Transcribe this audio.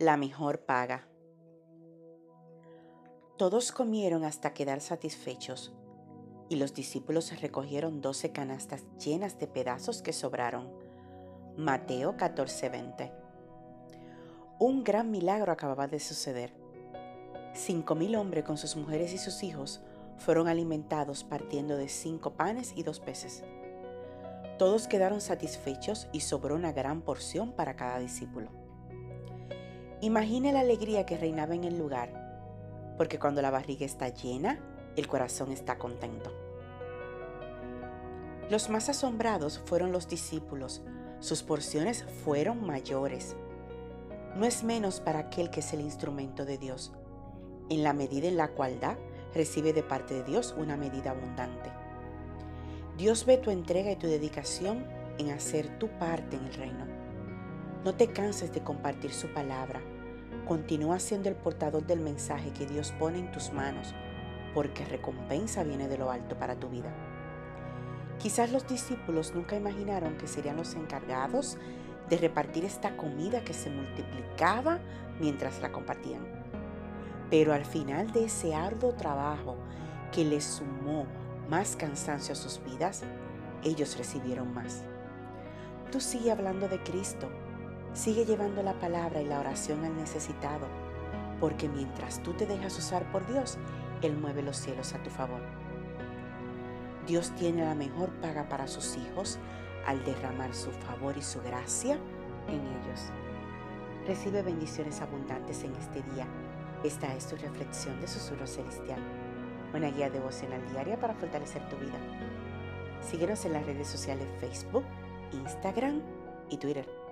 La mejor paga. Todos comieron hasta quedar satisfechos, y los discípulos recogieron doce canastas llenas de pedazos que sobraron. Mateo 14:20. Un gran milagro acababa de suceder. Cinco mil hombres con sus mujeres y sus hijos fueron alimentados partiendo de cinco panes y dos peces. Todos quedaron satisfechos y sobró una gran porción para cada discípulo. Imagine la alegría que reinaba en el lugar, porque cuando la barriga está llena, el corazón está contento. Los más asombrados fueron los discípulos, sus porciones fueron mayores. No es menos para aquel que es el instrumento de Dios. En la medida en la cual da, recibe de parte de Dios una medida abundante. Dios ve tu entrega y tu dedicación en hacer tu parte en el reino. No te canses de compartir su palabra. Continúa siendo el portador del mensaje que Dios pone en tus manos, porque recompensa viene de lo alto para tu vida. Quizás los discípulos nunca imaginaron que serían los encargados de repartir esta comida que se multiplicaba mientras la compartían. Pero al final de ese arduo trabajo que les sumó más cansancio a sus vidas, ellos recibieron más. Tú sigue hablando de Cristo, sigue llevando la palabra y la oración al necesitado, porque mientras tú te dejas usar por Dios, Él mueve los cielos a tu favor. Dios tiene la mejor paga para sus hijos al derramar su favor y su gracia en ellos. Recibe bendiciones abundantes en este día. Esta es tu reflexión de susurro celestial una guía devocional diaria para fortalecer tu vida. Síguenos en las redes sociales Facebook, Instagram y Twitter.